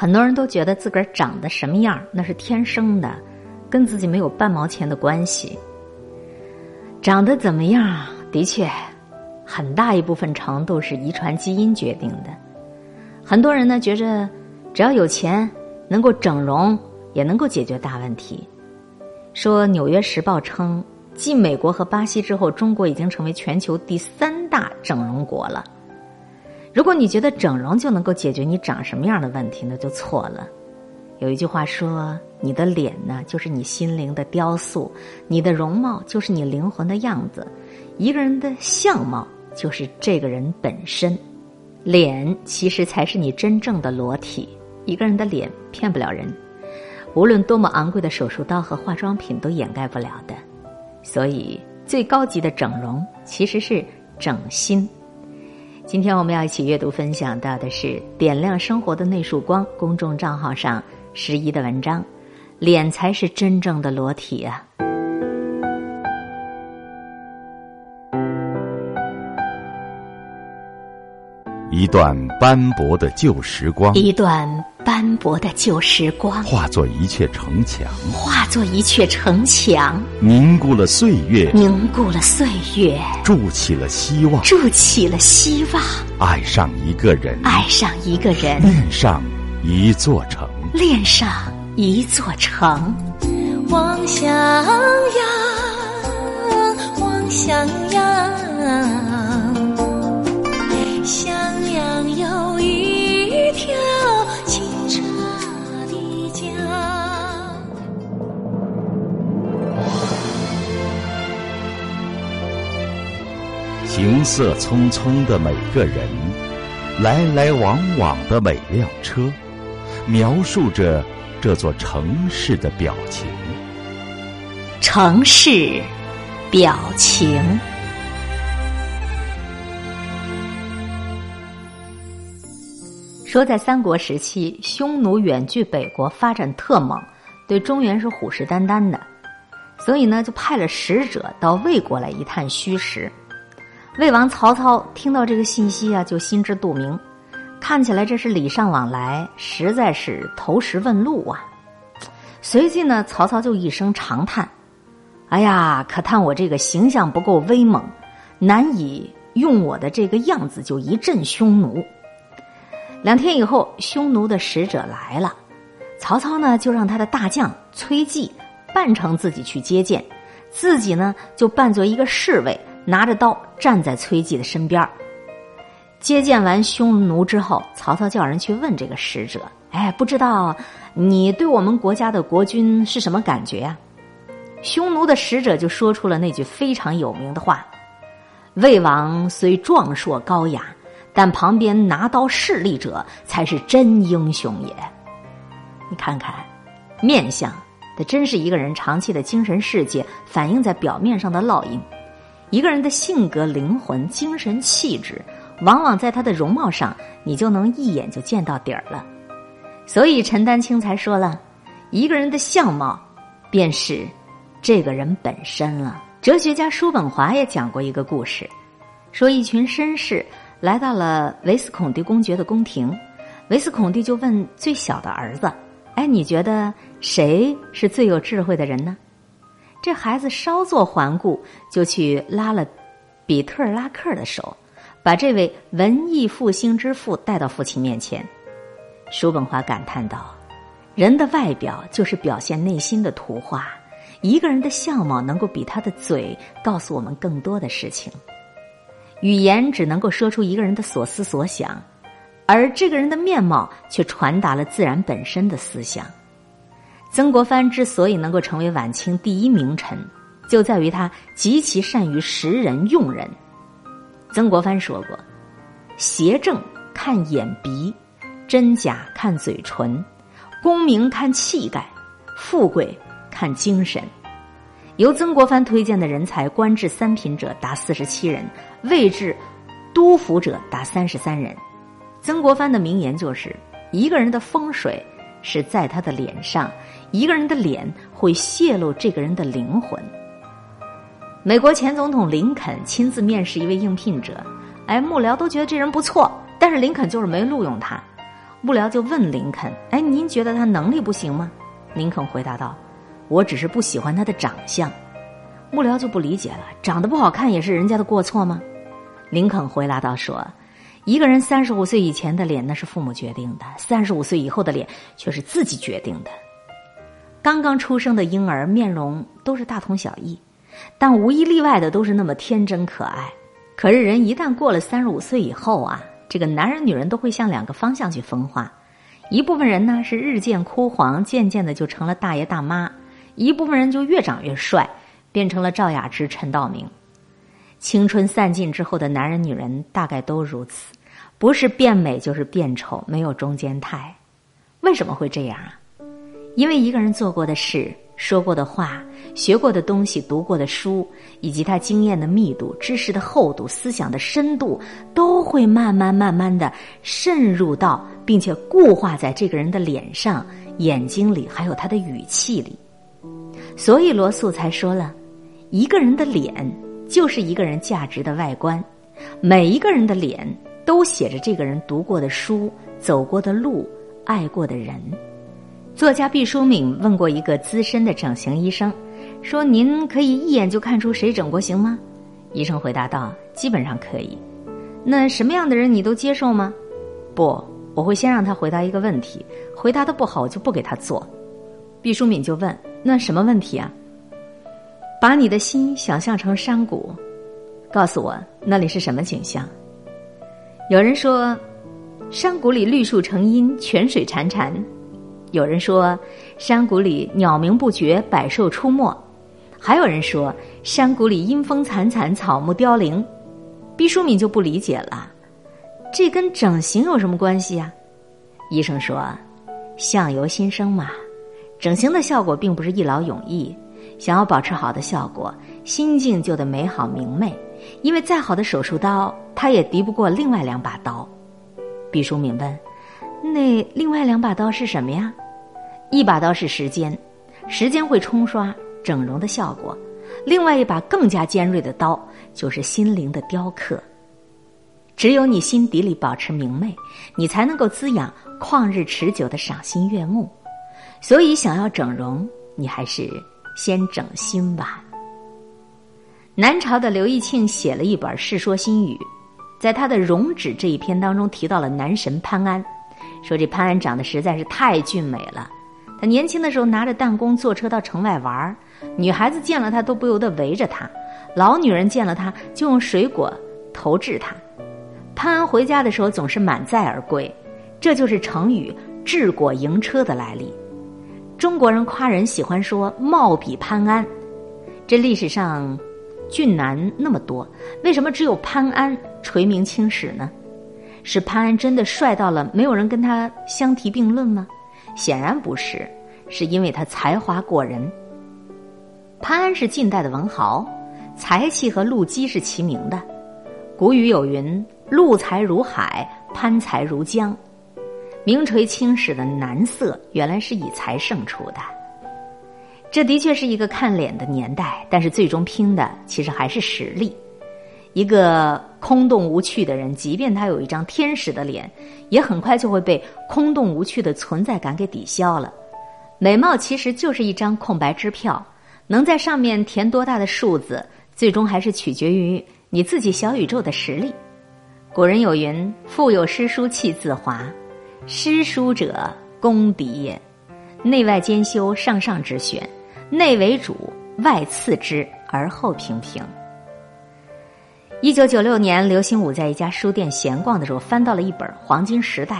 很多人都觉得自个儿长得什么样那是天生的，跟自己没有半毛钱的关系。长得怎么样，的确，很大一部分程度是遗传基因决定的。很多人呢觉着，只要有钱，能够整容，也能够解决大问题。说《纽约时报》称，继美国和巴西之后，中国已经成为全球第三大整容国了。如果你觉得整容就能够解决你长什么样的问题，那就错了。有一句话说：“你的脸呢，就是你心灵的雕塑；你的容貌就是你灵魂的样子。一个人的相貌就是这个人本身，脸其实才是你真正的裸体。一个人的脸骗不了人，无论多么昂贵的手术刀和化妆品都掩盖不了的。所以，最高级的整容其实是整心。”今天我们要一起阅读分享到的是《点亮生活的那束光》公众账号上十一的文章，脸才是真正的裸体啊！一段斑驳的旧时光，一段斑驳的旧时光，化作一阙城墙，化作一阙城墙，凝固了岁月，凝固了岁月，筑起了希望，筑起了希望，爱上一个人，爱上一个人，恋上一座城，恋上一座城，望向阳，望向阳。向阳有行色匆匆的每个人，来来往往的每辆车，描述着这座城市的表情。城市表情。说在三国时期，匈奴远距北国，发展特猛，对中原是虎视眈眈的，所以呢，就派了使者到魏国来一探虚实。魏王曹操听到这个信息啊，就心知肚明，看起来这是礼尚往来，实在是投石问路啊。随即呢，曹操就一声长叹：“哎呀，可叹我这个形象不够威猛，难以用我的这个样子就一阵匈奴。”两天以后，匈奴的使者来了，曹操呢就让他的大将崔季扮成自己去接见，自己呢就扮作一个侍卫，拿着刀站在崔季的身边接见完匈奴之后，曹操叫人去问这个使者：“哎，不知道你对我们国家的国君是什么感觉呀？”匈奴的使者就说出了那句非常有名的话：“魏王虽壮硕高雅。”但旁边拿刀势利者才是真英雄也。你看看，面相，这真是一个人长期的精神世界反映在表面上的烙印。一个人的性格、灵魂、精神气质，往往在他的容貌上，你就能一眼就见到底儿了。所以陈丹青才说了，一个人的相貌，便是这个人本身了。哲学家叔本华也讲过一个故事，说一群绅士。来到了维斯孔蒂公爵的宫廷，维斯孔蒂就问最小的儿子：“哎，你觉得谁是最有智慧的人呢？”这孩子稍作环顾，就去拉了比特拉克的手，把这位文艺复兴之父带到父亲面前。叔本华感叹道：“人的外表就是表现内心的图画，一个人的相貌能够比他的嘴告诉我们更多的事情。”语言只能够说出一个人的所思所想，而这个人的面貌却传达了自然本身的思想。曾国藩之所以能够成为晚清第一名臣，就在于他极其善于识人用人。曾国藩说过：“邪正看眼鼻，真假看嘴唇，功名看气概，富贵看精神。”由曾国藩推荐的人才，官至三品者达四十七人，位至督府者达三十三人。曾国藩的名言就是：“一个人的风水是在他的脸上，一个人的脸会泄露这个人的灵魂。”美国前总统林肯亲自面试一位应聘者，哎，幕僚都觉得这人不错，但是林肯就是没录用他。幕僚就问林肯：“哎，您觉得他能力不行吗？”林肯回答道：“我只是不喜欢他的长相。”幕僚就不理解了：“长得不好看也是人家的过错吗？”林肯回答道：“说，一个人三十五岁以前的脸那是父母决定的，三十五岁以后的脸却是自己决定的。刚刚出生的婴儿面容都是大同小异，但无一例外的都是那么天真可爱。可是人一旦过了三十五岁以后啊。”这个男人女人都会向两个方向去分化，一部分人呢是日渐枯黄，渐渐的就成了大爷大妈；一部分人就越长越帅，变成了赵雅芝、陈道明。青春散尽之后的男人女人大概都如此，不是变美就是变丑，没有中间态。为什么会这样啊？因为一个人做过的事。说过的话、学过的东西、读过的书，以及他经验的密度、知识的厚度、思想的深度，都会慢慢慢慢的渗入到，并且固化在这个人的脸上、眼睛里，还有他的语气里。所以罗素才说了，一个人的脸就是一个人价值的外观，每一个人的脸都写着这个人读过的书、走过的路、爱过的人。作家毕淑敏问过一个资深的整形医生，说：“您可以一眼就看出谁整过形吗？”医生回答道：“基本上可以。”那什么样的人你都接受吗？不，我会先让他回答一个问题，回答的不好我就不给他做。毕淑敏就问：“那什么问题啊？”把你的心想象成山谷，告诉我那里是什么景象？有人说，山谷里绿树成荫，泉水潺潺。有人说，山谷里鸟鸣不绝，百兽出没；还有人说，山谷里阴风惨惨，草木凋零。毕淑敏就不理解了，这跟整形有什么关系呀？医生说，相由心生嘛，整形的效果并不是一劳永逸。想要保持好的效果，心境就得美好明媚，因为再好的手术刀，它也敌不过另外两把刀。毕淑敏问。那另外两把刀是什么呀？一把刀是时间，时间会冲刷整容的效果；另外一把更加尖锐的刀就是心灵的雕刻。只有你心底里保持明媚，你才能够滋养旷日持久的赏心悦目。所以，想要整容，你还是先整心吧。南朝的刘义庆写了一本《世说新语》，在他的《容止》这一篇当中提到了男神潘安。说这潘安长得实在是太俊美了，他年轻的时候拿着弹弓坐车到城外玩儿，女孩子见了他都不由得围着他，老女人见了他就用水果投掷他。潘安回家的时候总是满载而归，这就是成语“掷果迎车”的来历。中国人夸人喜欢说“貌比潘安”，这历史上俊男那么多，为什么只有潘安垂名青史呢？是潘安真的帅到了没有人跟他相提并论吗？显然不是，是因为他才华过人。潘安是近代的文豪，才气和陆机是齐名的。古语有云：“陆才如海，潘才如江。”名垂青史的男色，原来是以才胜出的。这的确是一个看脸的年代，但是最终拼的其实还是实力。一个空洞无趣的人，即便他有一张天使的脸，也很快就会被空洞无趣的存在感给抵消了。美貌其实就是一张空白支票，能在上面填多大的数字，最终还是取决于你自己小宇宙的实力。古人有云：“腹有诗书气自华，诗书者公敌也。内外兼修，上上之选，内为主，外次之，而后平平。”一九九六年，刘心武在一家书店闲逛的时候，翻到了一本《黄金时代》。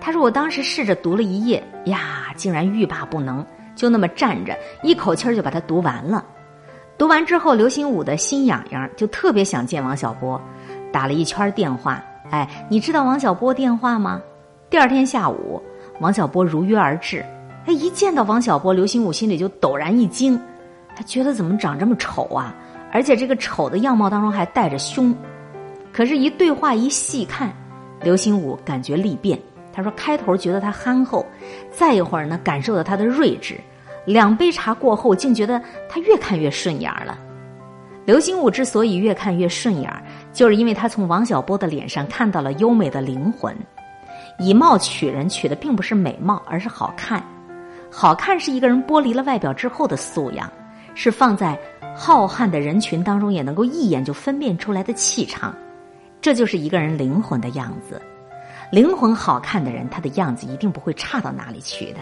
他说：“我当时试着读了一页，呀，竟然欲罢不能，就那么站着，一口气儿就把它读完了。读完之后，刘心武的心痒痒，就特别想见王小波，打了一圈电话。哎，你知道王小波电话吗？第二天下午，王小波如约而至。哎，一见到王小波，刘心武心里就陡然一惊，他觉得怎么长这么丑啊？”而且这个丑的样貌当中还带着凶，可是，一对话一细看，刘心武感觉力变。他说：“开头觉得他憨厚，再一会儿呢，感受到他的睿智。两杯茶过后，竟觉得他越看越顺眼了。”刘心武之所以越看越顺眼，就是因为他从王小波的脸上看到了优美的灵魂。以貌取人，取的并不是美貌，而是好看。好看是一个人剥离了外表之后的素养，是放在浩瀚的人群当中也能够一眼就分辨出来的气场。这就是一个人灵魂的样子。灵魂好看的人，他的样子一定不会差到哪里去的。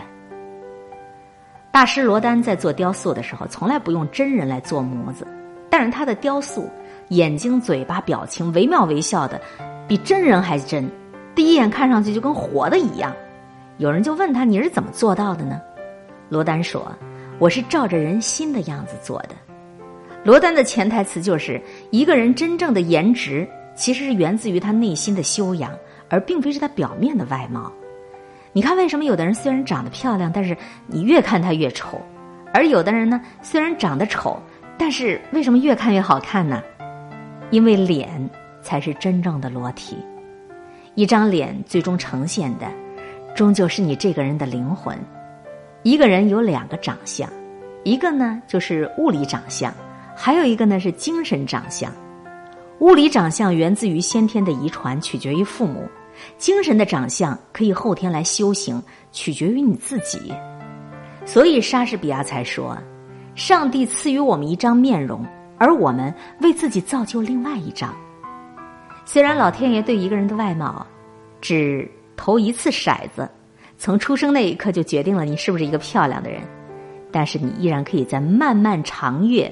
大师罗丹在做雕塑的时候，从来不用真人来做模子，但是他的雕塑眼睛、嘴巴、表情惟妙惟肖的，比真人还真。第一眼看上去就跟活的一样。有人就问他：“你是怎么做到的呢？”罗丹说：“我是照着人心的样子做的。”罗丹的潜台词就是：一个人真正的颜值，其实是源自于他内心的修养，而并非是他表面的外貌。你看，为什么有的人虽然长得漂亮，但是你越看他越丑；而有的人呢，虽然长得丑，但是为什么越看越好看呢？因为脸才是真正的裸体，一张脸最终呈现的，终究是你这个人的灵魂。一个人有两个长相，一个呢就是物理长相，还有一个呢是精神长相。物理长相源自于先天的遗传，取决于父母。精神的长相可以后天来修行，取决于你自己。所以莎士比亚才说：“上帝赐予我们一张面容，而我们为自己造就另外一张。”虽然老天爷对一个人的外貌只投一次骰子，从出生那一刻就决定了你是不是一个漂亮的人，但是你依然可以在漫漫长月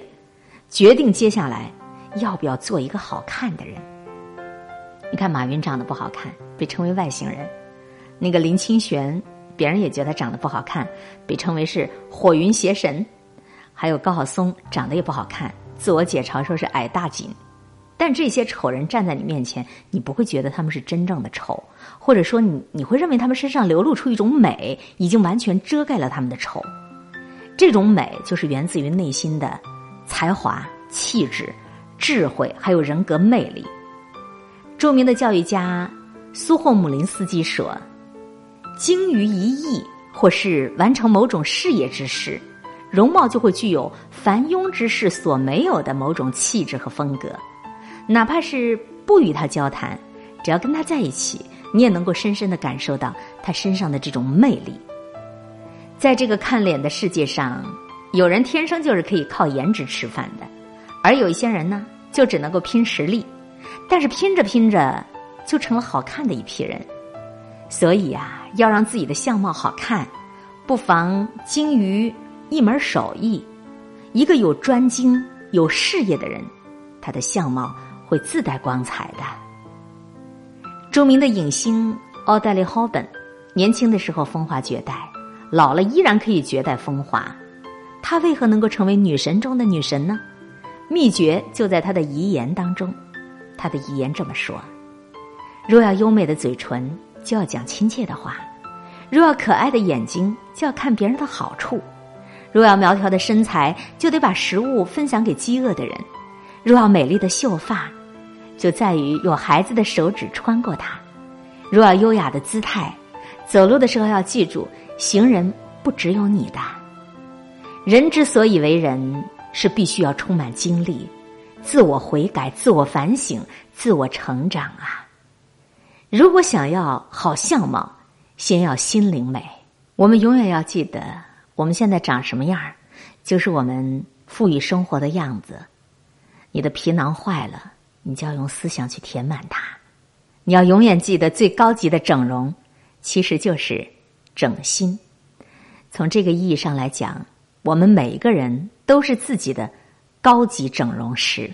决定接下来要不要做一个好看的人。你看马云长得不好看。被称为外星人，那个林清玄，别人也觉得长得不好看，被称为是火云邪神。还有高晓松长得也不好看，自我解嘲说是矮大紧。但这些丑人站在你面前，你不会觉得他们是真正的丑，或者说你你会认为他们身上流露出一种美，已经完全遮盖了他们的丑。这种美就是源自于内心的才华、气质、智慧，还有人格魅力。著名的教育家。苏霍姆林斯基说：“精于一役，或是完成某种事业之时，容貌就会具有凡庸之士所没有的某种气质和风格。哪怕是不与他交谈，只要跟他在一起，你也能够深深的感受到他身上的这种魅力。在这个看脸的世界上，有人天生就是可以靠颜值吃饭的，而有一些人呢，就只能够拼实力。但是拼着拼着。”就成了好看的一批人，所以啊，要让自己的相貌好看，不妨精于一门手艺。一个有专精、有事业的人，他的相貌会自带光彩的。著名的影星奥黛丽·赫本，年轻的时候风华绝代，老了依然可以绝代风华。她为何能够成为女神中的女神呢？秘诀就在她的遗言当中。她的遗言这么说。若要优美的嘴唇，就要讲亲切的话；若要可爱的眼睛，就要看别人的好处；若要苗条的身材，就得把食物分享给饥饿的人；若要美丽的秀发，就在于有孩子的手指穿过它；若要优雅的姿态，走路的时候要记住，行人不只有你的。人之所以为人，是必须要充满经历，自我悔改、自我反省、自我成长啊。如果想要好相貌，先要心灵美。我们永远要记得，我们现在长什么样儿，就是我们赋予生活的样子。你的皮囊坏了，你就要用思想去填满它。你要永远记得，最高级的整容，其实就是整心。从这个意义上来讲，我们每一个人都是自己的高级整容师。